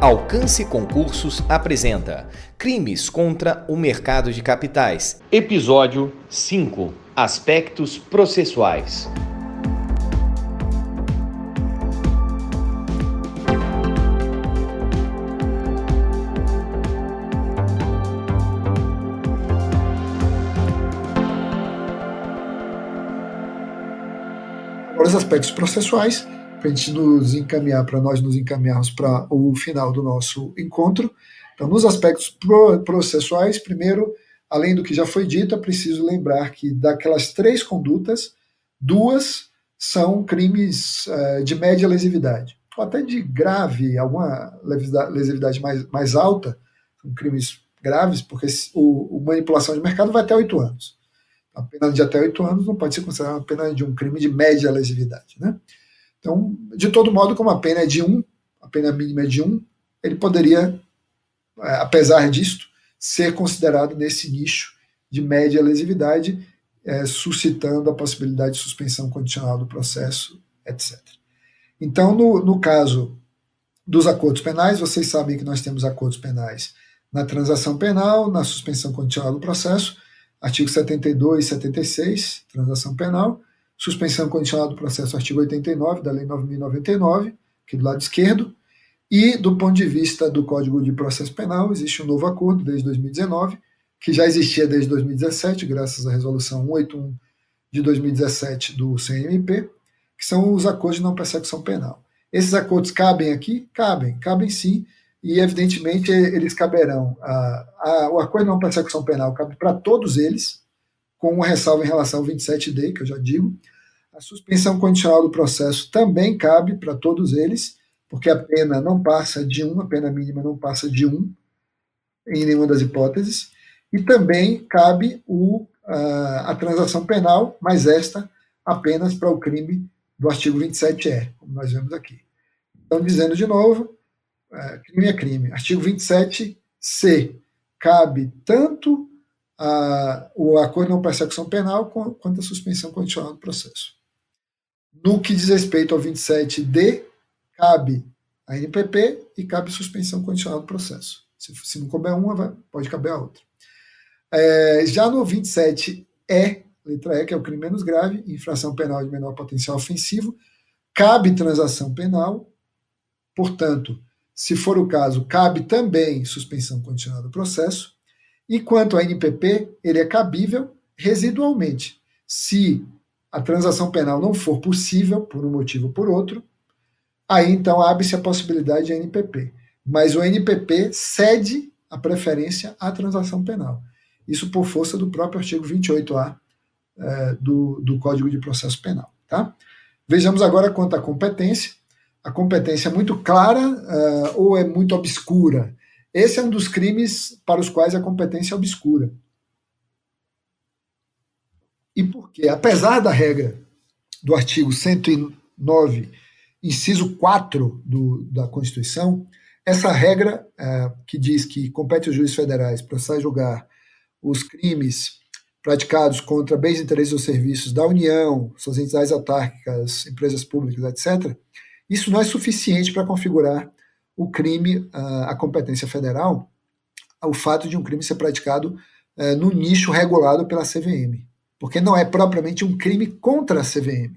Alcance Concursos apresenta Crimes contra o Mercado de Capitais. Episódio 5 Aspectos Processuais. Agora, os aspectos processuais para a gente nos encaminhar, para nós nos encaminharmos para o final do nosso encontro. Então, nos aspectos processuais, primeiro, além do que já foi dito, é preciso lembrar que daquelas três condutas, duas são crimes uh, de média lesividade, ou até de grave, alguma lesividade mais, mais alta, são crimes graves, porque o, o manipulação de mercado vai até oito anos. A pena de até oito anos não pode ser considerada uma pena de um crime de média lesividade. Né? Então, de todo modo, como a pena é de um, a pena mínima é de um, ele poderia, é, apesar disto, ser considerado nesse nicho de média lesividade, é, suscitando a possibilidade de suspensão condicional do processo, etc. Então, no, no caso dos acordos penais, vocês sabem que nós temos acordos penais na transação penal, na suspensão condicional do processo, artigo 72 e 76, transação penal, suspensão condicional do processo, artigo 89 da Lei 9.099, aqui do lado esquerdo, e do ponto de vista do Código de Processo Penal, existe um novo acordo desde 2019, que já existia desde 2017, graças à Resolução 181 de 2017 do CNMP, que são os acordos de não persecução penal. Esses acordos cabem aqui? Cabem, cabem sim, e evidentemente eles caberão. A, a, o acordo de não persecução penal cabe para todos eles, com uma ressalva em relação ao 27D, que eu já digo. Suspensão condicional do processo também cabe para todos eles, porque a pena não passa de um, a pena mínima não passa de um, em nenhuma das hipóteses. E também cabe o, a, a transação penal, mas esta apenas para o crime do artigo 27E, como nós vemos aqui. Então, dizendo de novo, é, crime é crime. Artigo 27C cabe tanto a, o acordo não persecução penal quanto a suspensão condicional do processo. No que diz respeito ao 27D, cabe a NPP e cabe suspensão condicional do processo. Se, se não couber uma, vai, pode caber a outra. É, já no 27E, letra E, que é o crime menos grave, infração penal de menor potencial ofensivo, cabe transação penal, portanto, se for o caso, cabe também suspensão condicional do processo, e quanto ao NPP, ele é cabível residualmente. Se a transação penal não for possível, por um motivo ou por outro, aí então abre-se a possibilidade de NPP. Mas o NPP cede a preferência à transação penal. Isso por força do próprio artigo 28A é, do, do Código de Processo Penal. Tá? Vejamos agora quanto à competência. A competência é muito clara uh, ou é muito obscura? Esse é um dos crimes para os quais a competência é obscura. E por quê? Apesar da regra do artigo 109, inciso 4 do, da Constituição, essa regra é, que diz que compete aos juízes federais processar julgar os crimes praticados contra bens, interesses ou serviços da União, suas entidades autárquicas, empresas públicas, etc., isso não é suficiente para configurar o crime, a competência federal, o fato de um crime ser praticado é, no nicho regulado pela CVM. Porque não é propriamente um crime contra a CVM.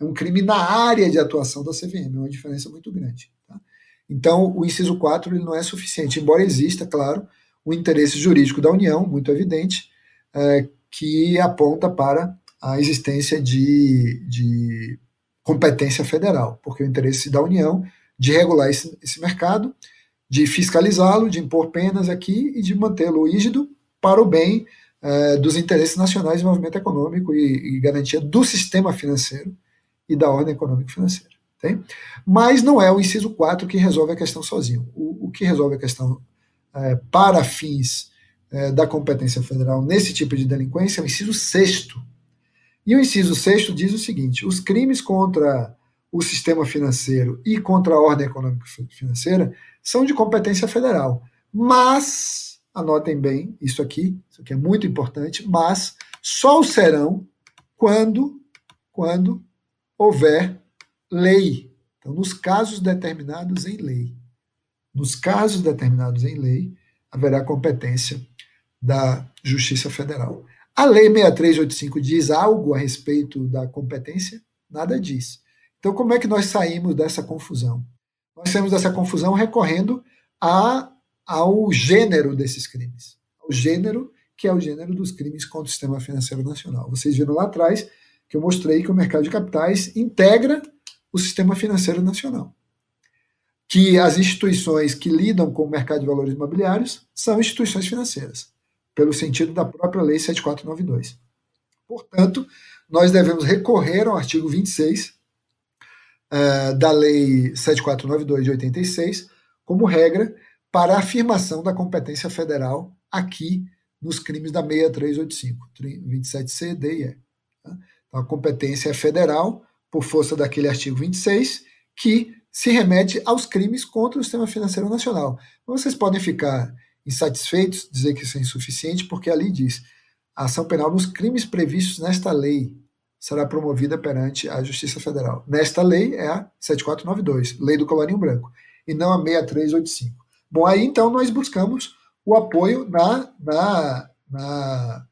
É um crime na área de atuação da CVM. É uma diferença muito grande. Tá? Então, o inciso 4 ele não é suficiente, embora exista, claro, o interesse jurídico da União, muito evidente, é, que aponta para a existência de, de competência federal, porque o interesse da União de regular esse, esse mercado, de fiscalizá-lo, de impor penas aqui e de mantê-lo rígido para o bem eh, dos interesses nacionais de desenvolvimento econômico e, e, garantia do sistema financeiro e da ordem econômica financeira. Tem? Mas não é o inciso 4 que resolve a questão sozinho. O, o que resolve a questão eh, para fins eh, da competência federal nesse tipo de delinquência é o inciso 6. E o inciso 6 diz o seguinte: os crimes contra o sistema financeiro e contra a ordem econômica financeira são de competência federal. Mas, anotem bem isso aqui, isso aqui é muito importante, mas só o serão quando, quando houver lei. Então, nos casos determinados em lei. nos casos determinados em lei, haverá competência da Justiça Federal. A Lei 6385 diz algo a respeito da competência? Nada diz. Então, como é que nós saímos dessa confusão? Nós saímos dessa confusão recorrendo a, ao gênero desses crimes. O gênero, que é o gênero dos crimes contra o sistema financeiro nacional. Vocês viram lá atrás que eu mostrei que o mercado de capitais integra o sistema financeiro nacional. Que as instituições que lidam com o mercado de valores imobiliários são instituições financeiras, pelo sentido da própria Lei 7492. Portanto, nós devemos recorrer ao artigo 26 uh, da Lei 7492 de 86 como regra para a afirmação da competência federal aqui nos crimes da 6385, 27C, D e E. Tá? Então, a competência é federal, por força daquele artigo 26, que se remete aos crimes contra o sistema financeiro nacional. Vocês podem ficar insatisfeitos, dizer que isso é insuficiente, porque ali diz: a ação penal nos crimes previstos nesta lei será promovida perante a Justiça Federal. Nesta lei é a 7492, Lei do Colarinho Branco, e não a 6385. Bom, aí então nós buscamos o apoio na, na, na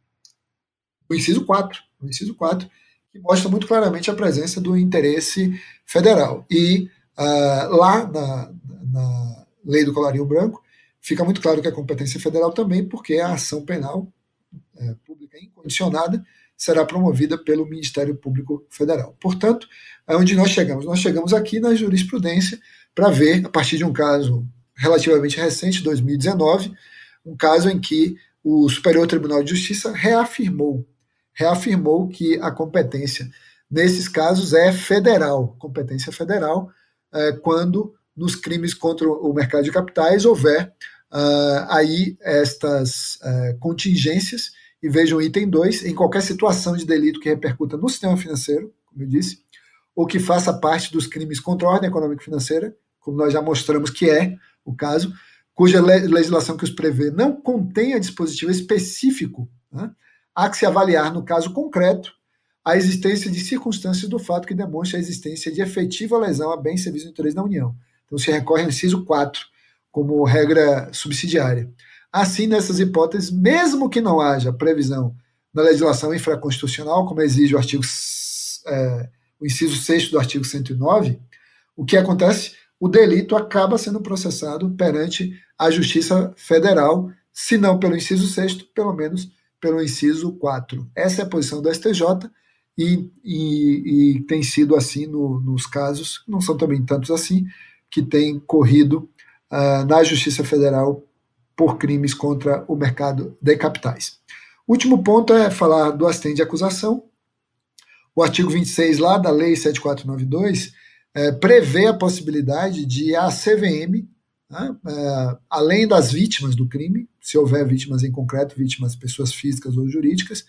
no inciso 4, no inciso 4, que mostra muito claramente a presença do interesse federal. E uh, lá na, na lei do colarinho branco, fica muito claro que a competência federal também, porque a ação penal é, pública incondicionada será promovida pelo Ministério Público Federal. Portanto, é onde nós chegamos. Nós chegamos aqui na jurisprudência para ver, a partir de um caso relativamente recente, 2019, um caso em que o Superior Tribunal de Justiça reafirmou reafirmou que a competência nesses casos é federal, competência federal, é, quando nos crimes contra o mercado de capitais houver uh, aí estas uh, contingências, e vejam item 2, em qualquer situação de delito que repercuta no sistema financeiro, como eu disse, ou que faça parte dos crimes contra a ordem econômica e financeira, como nós já mostramos que é o caso, cuja legislação que os prevê não contenha dispositivo específico né, há que se avaliar, no caso concreto, a existência de circunstâncias do fato que demonstre a existência de efetiva lesão a bem serviço de interesse da União. Então, se recorre ao inciso 4, como regra subsidiária. Assim, nessas hipóteses, mesmo que não haja previsão na legislação infraconstitucional, como exige o artigo é, o inciso 6 do artigo 109, o que acontece? O delito acaba sendo processado perante a Justiça Federal, se não pelo inciso 6, pelo menos pelo inciso 4. Essa é a posição do STJ e, e, e tem sido assim no, nos casos, não são também tantos assim, que tem corrido uh, na Justiça Federal por crimes contra o mercado de capitais. Último ponto é falar do assistente de acusação. O artigo 26 lá da Lei 7492 é, prevê a possibilidade de a CVM né? É, além das vítimas do crime, se houver vítimas em concreto, vítimas pessoas físicas ou jurídicas,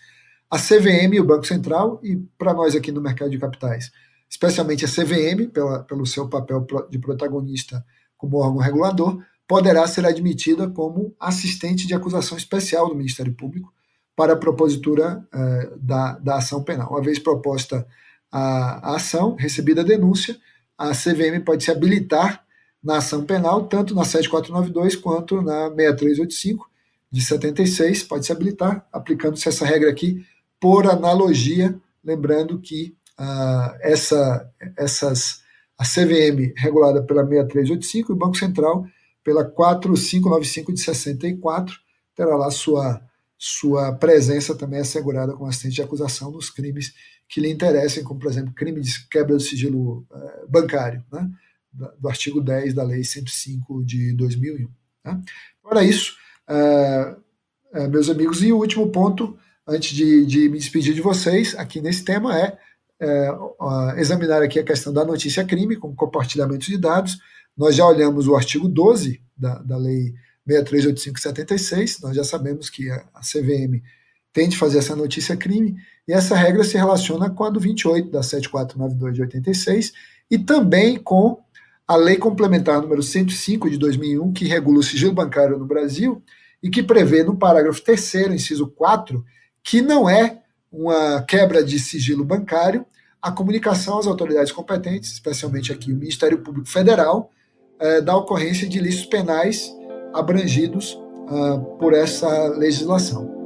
a CVM e o Banco Central, e para nós aqui no mercado de capitais, especialmente a CVM, pela, pelo seu papel de protagonista como órgão regulador, poderá ser admitida como assistente de acusação especial do Ministério Público para a propositura eh, da, da ação penal. Uma vez proposta a, a ação, recebida a denúncia, a CVM pode se habilitar na ação penal, tanto na 7492 quanto na 6385 de 76, pode se habilitar, aplicando-se essa regra aqui por analogia, lembrando que uh, essa, essas, a CVM regulada pela 6385 e o Banco Central pela 4595 de 64 terá lá sua, sua presença também assegurada como assistente de acusação nos crimes que lhe interessem, como, por exemplo, crime de quebra do sigilo uh, bancário, né? do artigo 10 da Lei 105 de 2001. Tá? Para isso, é, é, meus amigos, e o último ponto, antes de, de, me despedir de vocês, aqui nesse tema, é, é examinar aqui a questão da notícia crime, com compartilhamento de dados. Nós já olhamos o artigo 12 da, da Lei 638576, nós já sabemos que a, a CVM tem de fazer essa notícia crime, e essa regra se relaciona com a do 28 da 7492 de 86 e também com a Lei Complementar número 105 de 2001, que regula o sigilo bancário no Brasil e que prevê no parágrafo 3 inciso 4, que não é uma quebra de sigilo bancário a comunicação às autoridades competentes, especialmente aqui o Ministério Público Federal, é, da ocorrência de ilícitos penais abrangidos uh, por essa legislação.